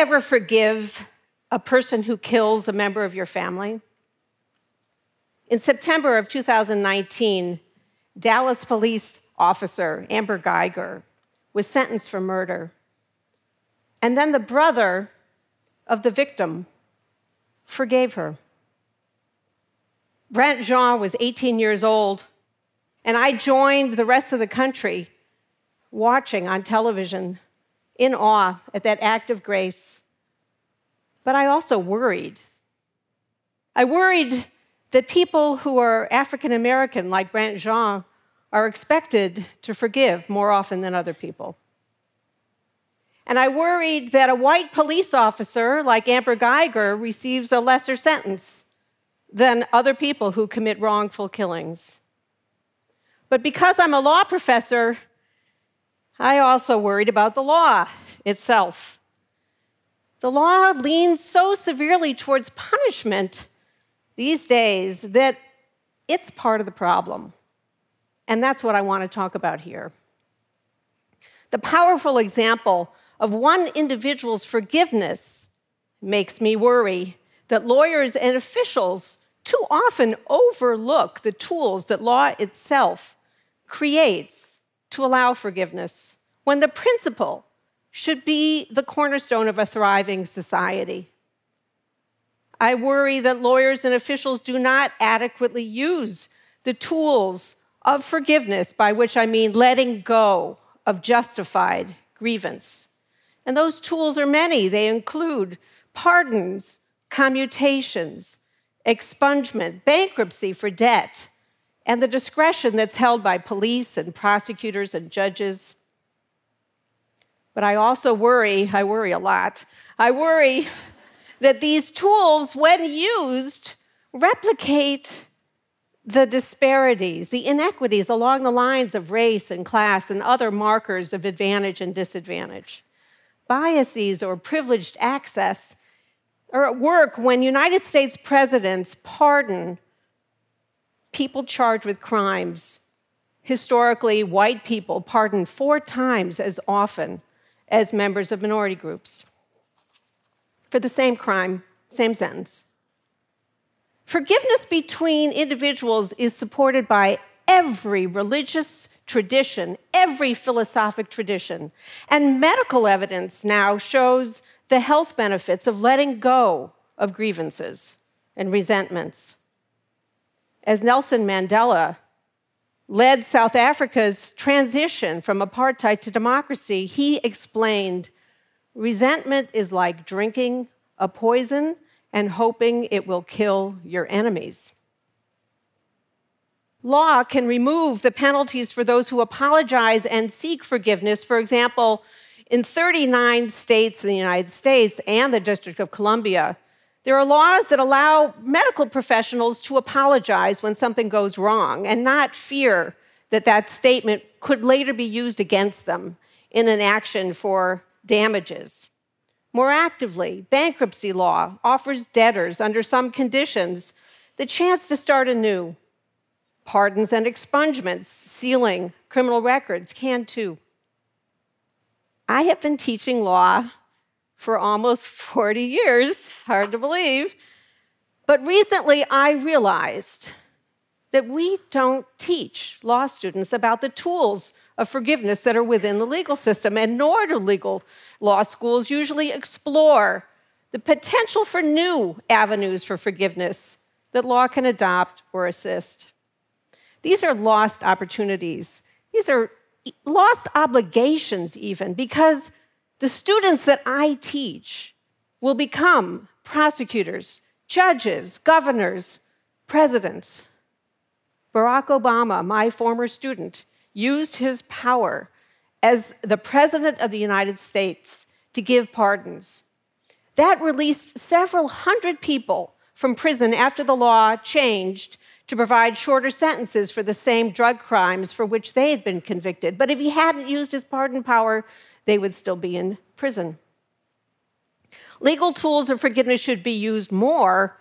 ever forgive a person who kills a member of your family? In September of 2019, Dallas police officer Amber Guyger was sentenced for murder. And then the brother of the victim forgave her. Brandt Jean was 18 years old, and I joined the rest of the country watching on television in awe at that act of grace. But I also worried. I worried that people who are African American, like Brandt Jean, are expected to forgive more often than other people. And I worried that a white police officer like Amber Guyger receives a lesser sentence than other people who commit wrongful killings. But because I'm a law professor, I also worried about the law itself. The law leans so severely towards punishment these days that it's part of the problem. And that's what I want to talk about here. The powerful example of one individual's forgiveness makes me worry that lawyers and officials too often overlook the tools that law itself creates to allow forgiveness when the principle should be the cornerstone of a thriving society. I worry that lawyers and officials do not adequately use the tools of forgiveness, by which I mean letting go of justified grievance. And those tools are many. They include pardons, commutations, expungement, bankruptcy for debt, and the discretion that's held by police and prosecutors and judges. But I also worry, I worry a lot. I worry that these tools, when used, replicate the disparities, the inequities along the lines of race and class and other markers of advantage and disadvantage. Biases or privileged access are at work when United States presidents pardon people charged with crimes. Historically, white people pardoned four times as often as members of minority groups for the same crime, same sentence. Forgiveness between individuals is supported by every religious tradition, every philosophic tradition. And medical evidence now shows the health benefits of letting go of grievances and resentments. As Nelson Mandela led South Africa's transition from apartheid to democracy, he explained resentment is like drinking a poison and hoping it will kill your enemies. Law can remove the penalties for those who apologize and seek forgiveness. For example, in 39 states in the United States and the District of Columbia, there are laws that allow medical professionals to apologize when something goes wrong and not fear that that statement could later be used against them in an action for damages. More actively, bankruptcy law offers debtors, under some conditions, the chance to start anew. Pardons and expungements, sealing criminal records can too. I have been teaching law for almost 40 years, hard to believe. But recently I realized that we don't teach law students about the tools of forgiveness that are within the legal system, and nor do legal law schools usually explore the potential for new avenues for forgiveness that law can adopt or assist. These are lost opportunities. These are lost obligations, even, because the students that I teach will become prosecutors, judges, governors, presidents. Barack Obama, my former student, used his power as the President of the United States to give pardons. That released several hundred people from prison after the law changed to provide shorter sentences for the same drug crimes for which they had been convicted. But if he hadn't used his pardon power, they would still be in prison. Legal tools of forgiveness should be used more,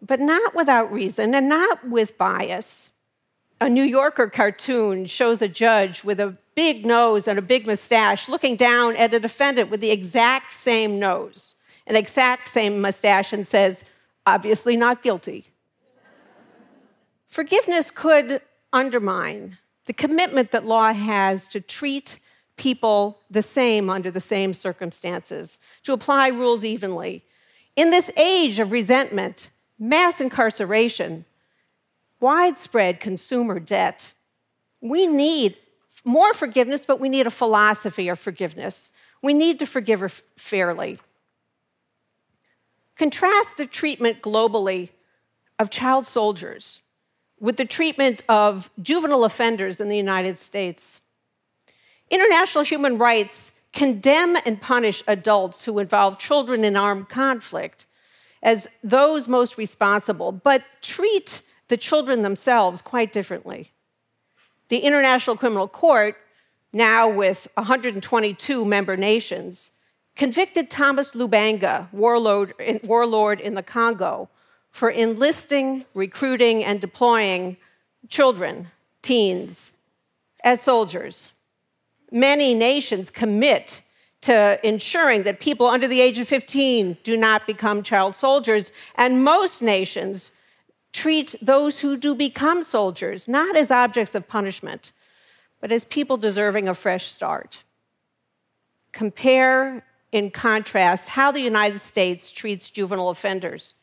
but not without reason and not with bias. A New Yorker cartoon shows a judge with a big nose and a big mustache looking down at a defendant with the exact same nose, an exact same mustache, and says, obviously not guilty. Forgiveness could undermine the commitment that law has to treat people the same under the same circumstances, to apply rules evenly. In this age of resentment, mass incarceration, widespread consumer debt, we need more forgiveness, but we need a philosophy of forgiveness. We need to forgive fairly. Contrast the treatment globally of child soldiers with the treatment of juvenile offenders in the United States. International human rights condemn and punish adults who involve children in armed conflict as those most responsible, but treat the children themselves quite differently. The International Criminal Court, now with 122 member nations, convicted Thomas Lubanga, warlord, warlord in the Congo, for enlisting, recruiting, and deploying children, teens, as soldiers. Many nations commit to ensuring that people under the age of 15 do not become child soldiers, and most nations treat those who do become soldiers not as objects of punishment, but as people deserving a fresh start. Compare, in contrast, how the United States treats juvenile offenders,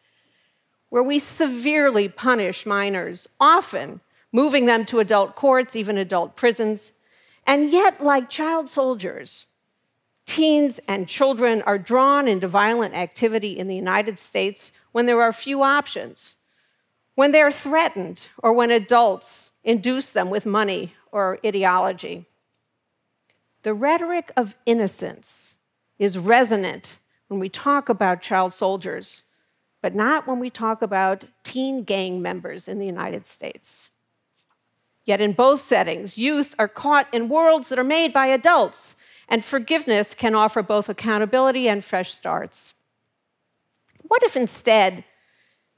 where we severely punish minors, often moving them to adult courts, even adult prisons. And yet, like child soldiers, teens and children are drawn into violent activity in the United States when there are few options when they're threatened or when adults induce them with money or ideology. The rhetoric of innocence is resonant when we talk about child soldiers, but not when we talk about teen gang members in the United States. Yet in both settings, youth are caught in worlds that are made by adults, and forgiveness can offer both accountability and fresh starts. What if instead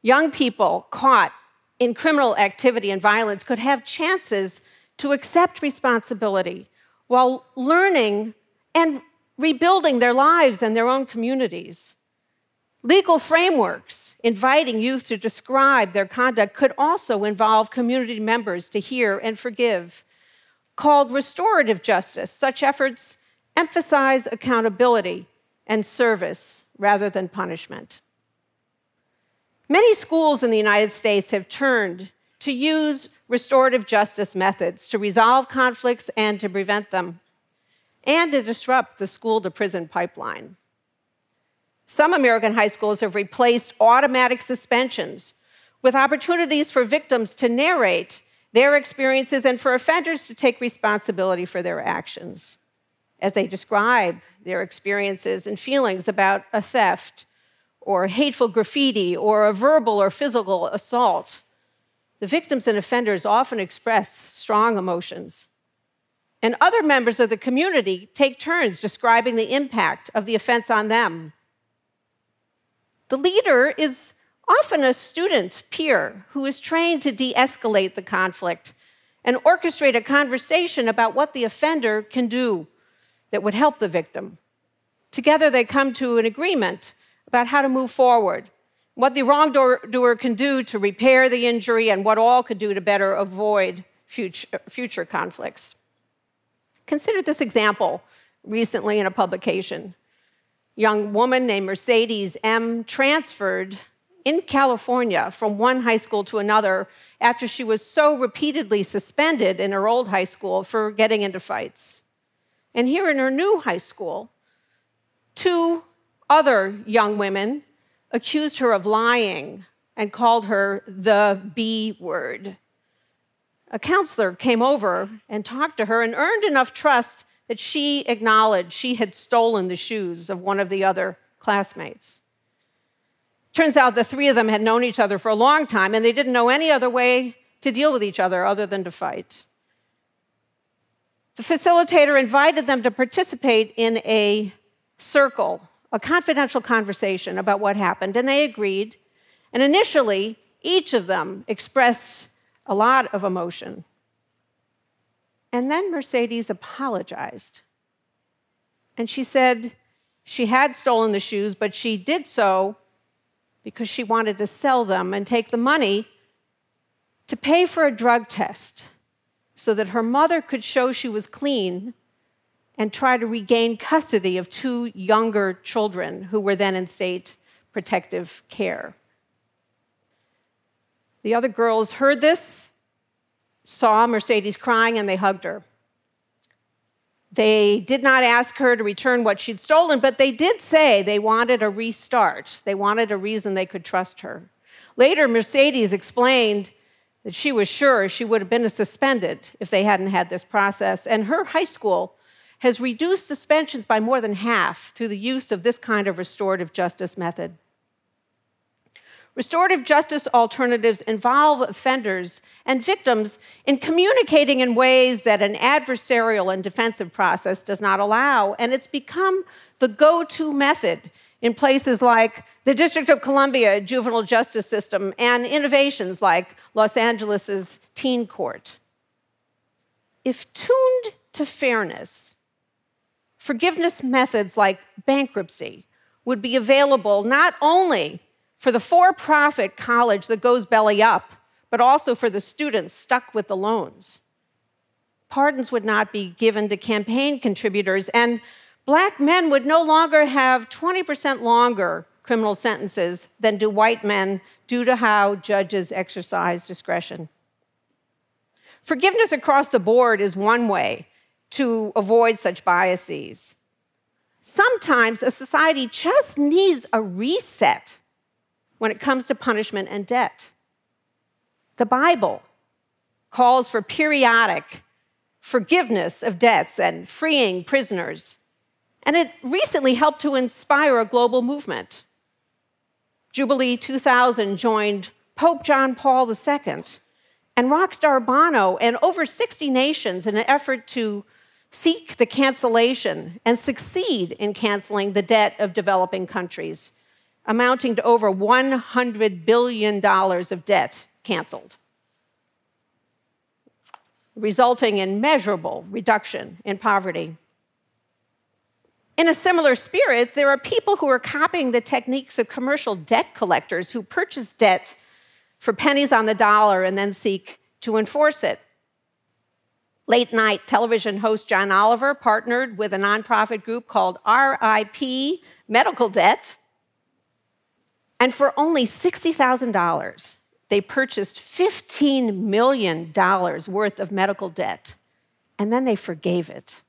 young people caught in criminal activity and violence could have chances to accept responsibility while learning and rebuilding their lives and their own communities. Legal frameworks inviting youth to describe their conduct could also involve community members to hear and forgive. Called restorative justice, such efforts emphasize accountability and service rather than punishment. Many schools in the United States have turned to use restorative justice methods to resolve conflicts and to prevent them, and to disrupt the school to prison pipeline. Some American high schools have replaced automatic suspensions with opportunities for victims to narrate their experiences and for offenders to take responsibility for their actions as they describe their experiences and feelings about a theft or hateful graffiti or a verbal or physical assault. The victims and offenders often express strong emotions. And other members of the community take turns describing the impact of the offense on them. The leader is often a student peer who is trained to de escalate the conflict and orchestrate a conversation about what the offender can do that would help the victim. Together, they come to an agreement about how to move forward, what the wrongdoer can do to repair the injury, and what all could do to better avoid future, future conflicts. Consider this example recently in a publication. Young woman named Mercedes M. transferred in California from one high school to another after she was so repeatedly suspended in her old high school for getting into fights. And here in her new high school, two other young women accused her of lying and called her the B word. A counselor came over and talked to her and earned enough trust that she acknowledged she had stolen the shoes of one of the other classmates. Turns out the three of them had known each other for a long time and they didn't know any other way to deal with each other other than to fight. The facilitator invited them to participate in a circle a confidential conversation about what happened, and they agreed. And initially, each of them expressed a lot of emotion. And then Mercedes apologized. And she said she had stolen the shoes, but she did so because she wanted to sell them and take the money to pay for a drug test so that her mother could show she was clean and try to regain custody of two younger children who were then in state protective care. The other girls heard this, saw Mercedes crying, and they hugged her. They did not ask her to return what she'd stolen, but they did say they wanted a restart. They wanted a reason they could trust her. Later, Mercedes explained that she was sure she would have been suspended if they hadn't had this process, and her high school has reduced suspensions by more than half through the use of this kind of restorative justice method. Restorative justice alternatives involve offenders and victims in communicating in ways that an adversarial and defensive process does not allow, and it's become the go to method in places like the District of Columbia juvenile justice system and innovations like Los Angeles' teen court. If tuned to fairness, forgiveness methods like bankruptcy would be available not only for the for profit college that goes belly up, but also for the students stuck with the loans. Pardons would not be given to campaign contributors, and black men would no longer have 20% longer criminal sentences than do white men due to how judges exercise discretion. Forgiveness across the board is one way to avoid such biases. Sometimes a society just needs a reset when it comes to punishment and debt. The Bible calls for periodic forgiveness of debts and freeing prisoners. And it recently helped to inspire a global movement. Jubilee 2000 joined Pope John Paul II and Rockstar Bono and over 60 nations in an effort to seek the cancellation and succeed in canceling the debt of developing countries amounting to over $100 billion of debt canceled, resulting in measurable reduction in poverty. In a similar spirit, there are people who are copying the techniques of commercial debt collectors who purchase debt for pennies on the dollar and then seek to enforce it. Late night television host John Oliver partnered with a nonprofit group called RIP Medical Debt and for only $60,000, they purchased $15 million worth of medical debt, and then they forgave it.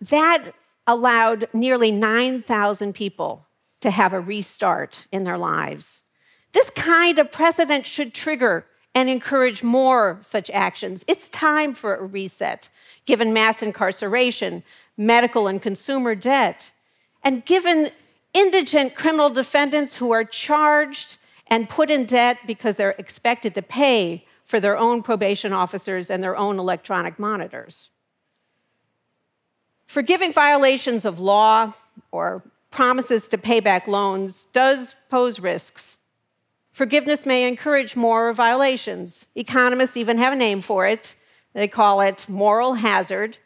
That allowed nearly 9,000 people to have a restart in their lives. This kind of precedent should trigger and encourage more such actions. It's time for a reset, given mass incarceration, medical and consumer debt, and given indigent criminal defendants who are charged and put in debt because they're expected to pay for their own probation officers and their own electronic monitors. Forgiving violations of law or promises to pay back loans does pose risks Forgiveness may encourage more violations. Economists even have a name for it. They call it moral hazard.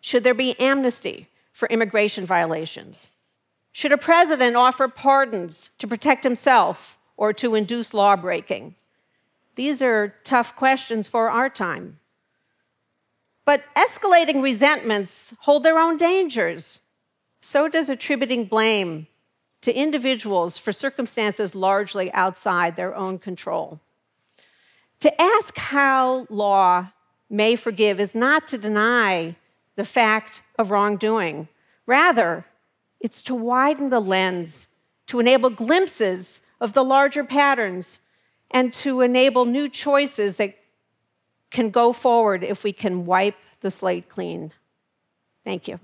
Should there be amnesty for immigration violations? Should a president offer pardons to protect himself or to induce lawbreaking? These are tough questions for our time. But escalating resentments hold their own dangers. So does attributing blame to individuals for circumstances largely outside their own control. To ask how law may forgive is not to deny the fact of wrongdoing. Rather, it's to widen the lens, to enable glimpses of the larger patterns, and to enable new choices that can go forward if we can wipe the slate clean. Thank you.